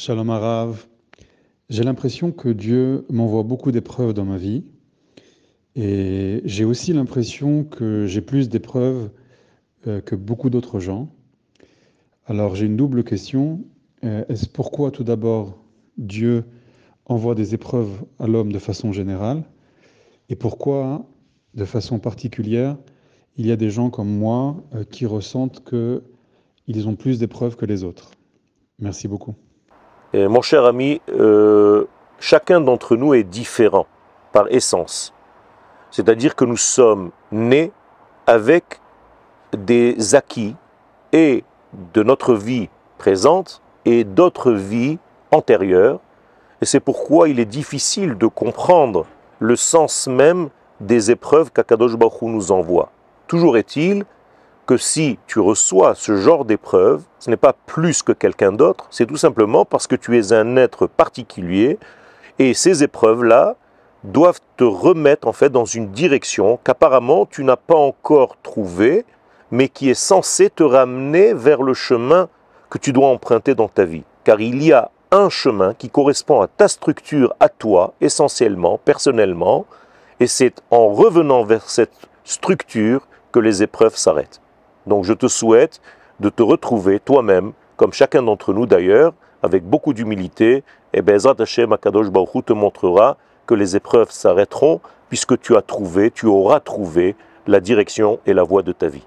Shalom Arav. J'ai l'impression que Dieu m'envoie beaucoup d'épreuves dans ma vie. Et j'ai aussi l'impression que j'ai plus d'épreuves euh, que beaucoup d'autres gens. Alors j'ai une double question. Euh, est-ce pourquoi tout d'abord Dieu envoie des épreuves à l'homme de façon générale? Et pourquoi, de façon particulière, il y a des gens comme moi euh, qui ressentent qu'ils ont plus d'épreuves que les autres? Merci beaucoup mon cher ami, euh, chacun d'entre nous est différent par essence. C'est-à-dire que nous sommes nés avec des acquis et de notre vie présente et d'autres vies antérieures. Et c'est pourquoi il est difficile de comprendre le sens même des épreuves qu'Akadosh Baruch nous envoie. Toujours est-il que si tu reçois ce genre d'épreuve, ce n'est pas plus que quelqu'un d'autre, c'est tout simplement parce que tu es un être particulier et ces épreuves-là doivent te remettre en fait dans une direction qu'apparemment tu n'as pas encore trouvée, mais qui est censée te ramener vers le chemin que tu dois emprunter dans ta vie. Car il y a un chemin qui correspond à ta structure, à toi, essentiellement, personnellement, et c'est en revenant vers cette structure que les épreuves s'arrêtent. Donc je te souhaite de te retrouver toi-même, comme chacun d'entre nous d'ailleurs, avec beaucoup d'humilité, et Bezrat Hashem Akadosh te montrera que les épreuves s'arrêteront, puisque tu as trouvé, tu auras trouvé la direction et la voie de ta vie.